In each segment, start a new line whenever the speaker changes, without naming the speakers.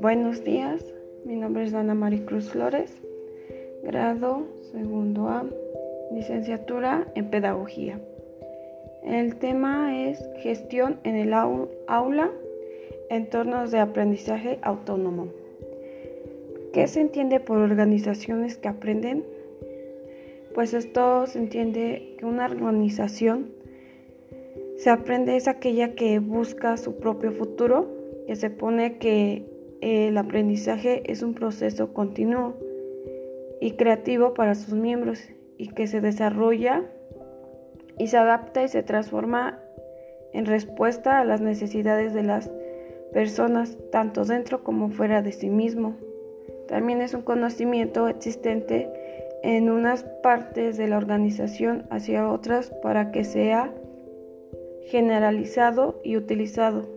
Buenos días, mi nombre es Ana Maricruz Flores, grado segundo A, licenciatura en Pedagogía. El tema es gestión en el aula, entornos de aprendizaje autónomo. ¿Qué se entiende por organizaciones que aprenden? Pues esto se entiende que una organización se aprende es aquella que busca su propio futuro, que se pone que el aprendizaje es un proceso continuo y creativo para sus miembros y que se desarrolla y se adapta y se transforma en respuesta a las necesidades de las personas, tanto dentro como fuera de sí mismo. También es un conocimiento existente en unas partes de la organización hacia otras para que sea generalizado y utilizado,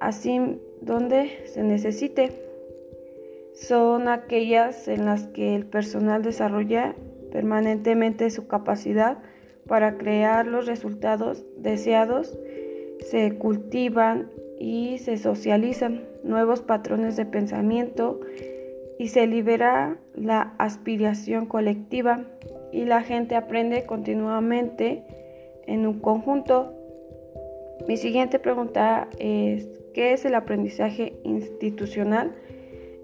así donde se necesite. Son aquellas en las que el personal desarrolla permanentemente su capacidad para crear los resultados deseados, se cultivan y se socializan nuevos patrones de pensamiento, y se libera la aspiración colectiva y la gente aprende continuamente en un conjunto. Mi siguiente pregunta es, ¿qué es el aprendizaje institucional?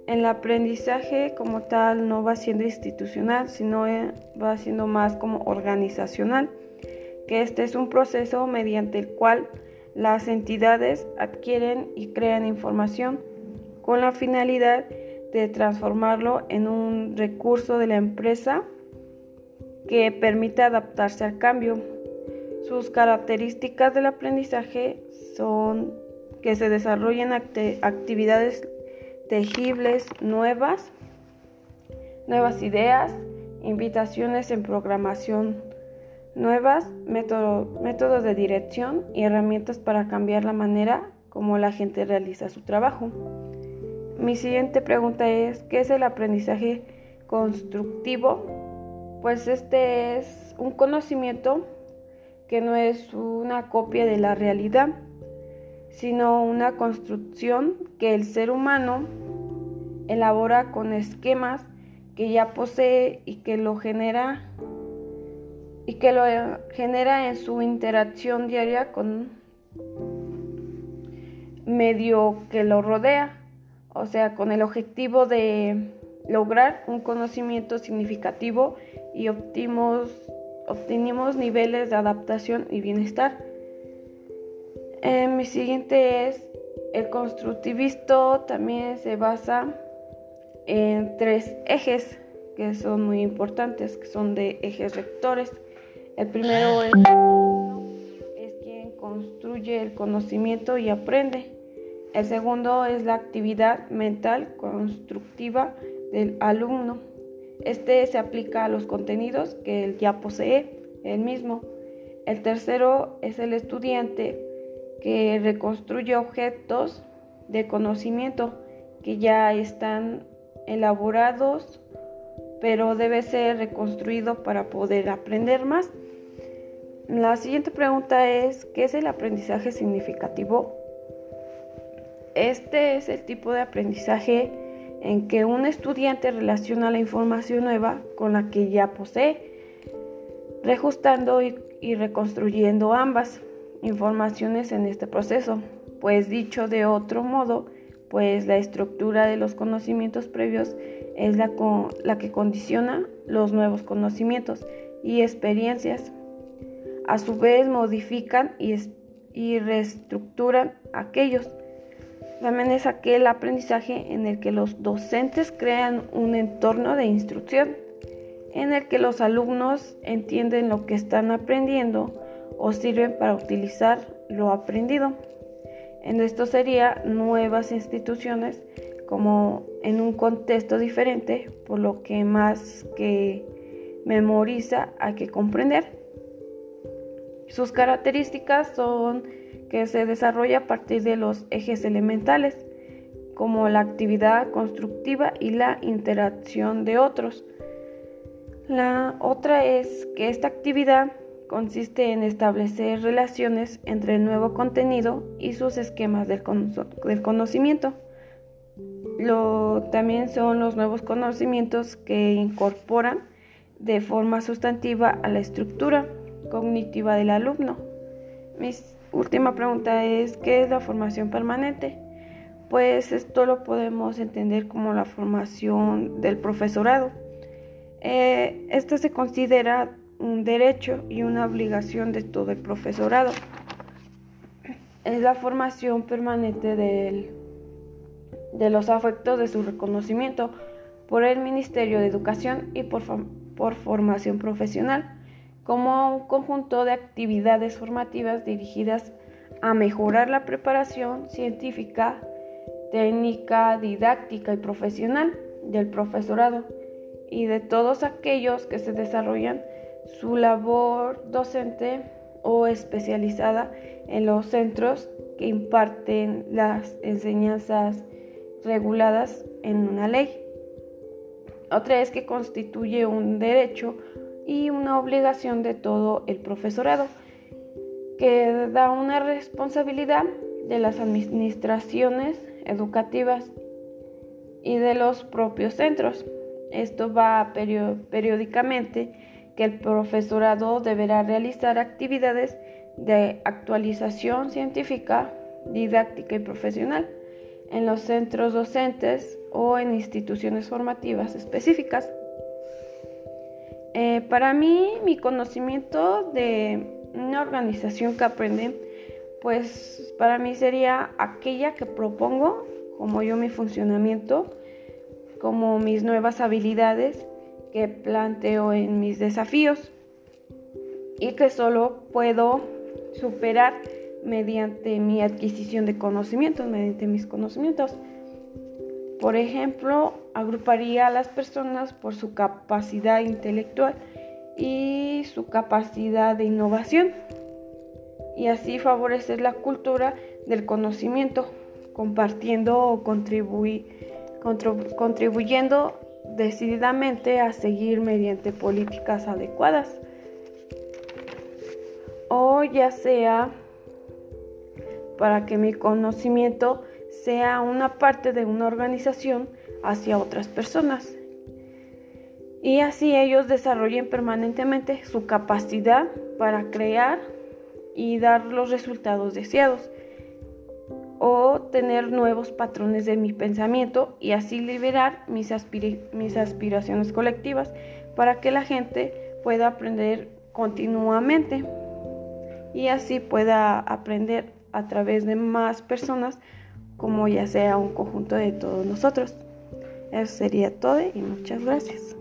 El aprendizaje como tal no va siendo institucional, sino eh, va siendo más como organizacional, que este es un proceso mediante el cual las entidades adquieren y crean información con la finalidad de transformarlo en un recurso de la empresa que permite adaptarse al cambio. Sus características del aprendizaje son que se desarrollen actividades tejibles nuevas, nuevas ideas, invitaciones en programación nuevas, métodos de dirección y herramientas para cambiar la manera como la gente realiza su trabajo. Mi siguiente pregunta es, ¿qué es el aprendizaje constructivo? Pues este es un conocimiento que no es una copia de la realidad, sino una construcción que el ser humano elabora con esquemas que ya posee y que lo genera y que lo genera en su interacción diaria con medio que lo rodea o sea, con el objetivo de lograr un conocimiento significativo y obtimos, obtenemos niveles de adaptación y bienestar. Eh, mi siguiente es el constructivismo también se basa en tres ejes que son muy importantes, que son de ejes rectores. El primero es, es quien construye el conocimiento y aprende. El segundo es la actividad mental constructiva del alumno. Este se aplica a los contenidos que él ya posee, él mismo. El tercero es el estudiante que reconstruye objetos de conocimiento que ya están elaborados, pero debe ser reconstruido para poder aprender más. La siguiente pregunta es, ¿qué es el aprendizaje significativo este es el tipo de aprendizaje en que un estudiante relaciona la información nueva con la que ya posee, reajustando y, reconstruyendo ambas informaciones en este proceso. Pues dicho de otro modo, pues la estructura de los conocimientos previos es la, la que condiciona los nuevos conocimientos y experiencias. A su vez modifican y reestructuran aquellos también es aquel aprendizaje en el que los docentes crean un entorno de instrucción, en el que los alumnos entienden lo que están aprendiendo o sirven para utilizar lo aprendido. En esto sería nuevas instituciones como en un contexto diferente, por lo que más que memoriza hay que comprender. Sus características son que se desarrolla a partir de los ejes elementales, como la actividad constructiva y la interacción de otros. La otra es que esta actividad consiste en establecer relaciones entre el nuevo contenido y sus esquemas del, conocimiento. Lo, también son los nuevos conocimientos que incorporan de forma sustantiva a la estructura cognitiva del alumno. Mi última pregunta es, ¿qué es la formación permanente? Pues esto lo podemos entender como la formación del profesorado. Eh, esto se considera un derecho y una obligación de todo el profesorado. Es la formación permanente del, de los afectos de su reconocimiento por el Ministerio de Educación y por, por formación profesional, como un conjunto de actividades formativas dirigidas a mejorar la preparación científica, técnica, didáctica y profesional del profesorado y de todos aquellos que se desarrollan su labor docente o especializada en los centros que imparten las enseñanzas reguladas en una ley. Otra es que constituye un derecho y una obligación de todo el profesorado, que da una responsabilidad de las administraciones educativas y de los propios centros. Esto va periódicamente que el profesorado deberá realizar actividades de actualización científica, didáctica y profesional en los centros docentes o en instituciones formativas específicas. Eh, para mí, mi conocimiento de una organización que aprende, pues para mí sería aquella que propongo como yo mi funcionamiento, como mis nuevas habilidades que planteo en mis desafíos y que solo puedo superar mediante mi adquisición de conocimientos, mediante mis conocimientos. Por ejemplo, agruparía a las personas por su capacidad intelectual y su capacidad de innovación y así favorecer la cultura del conocimiento, compartiendo o contribuyendo decididamente a seguir mediante políticas adecuadas o ya sea para que mi conocimiento sea una parte de una organización hacia otras personas y así ellos desarrollen permanentemente su capacidad para crear y dar los resultados deseados o tener nuevos patrones de mi pensamiento y así liberar mis, mis aspiraciones colectivas para que la gente pueda aprender continuamente y así pueda aprender a través de más personas como ya sea un conjunto de todos nosotros. Eso sería todo y muchas gracias.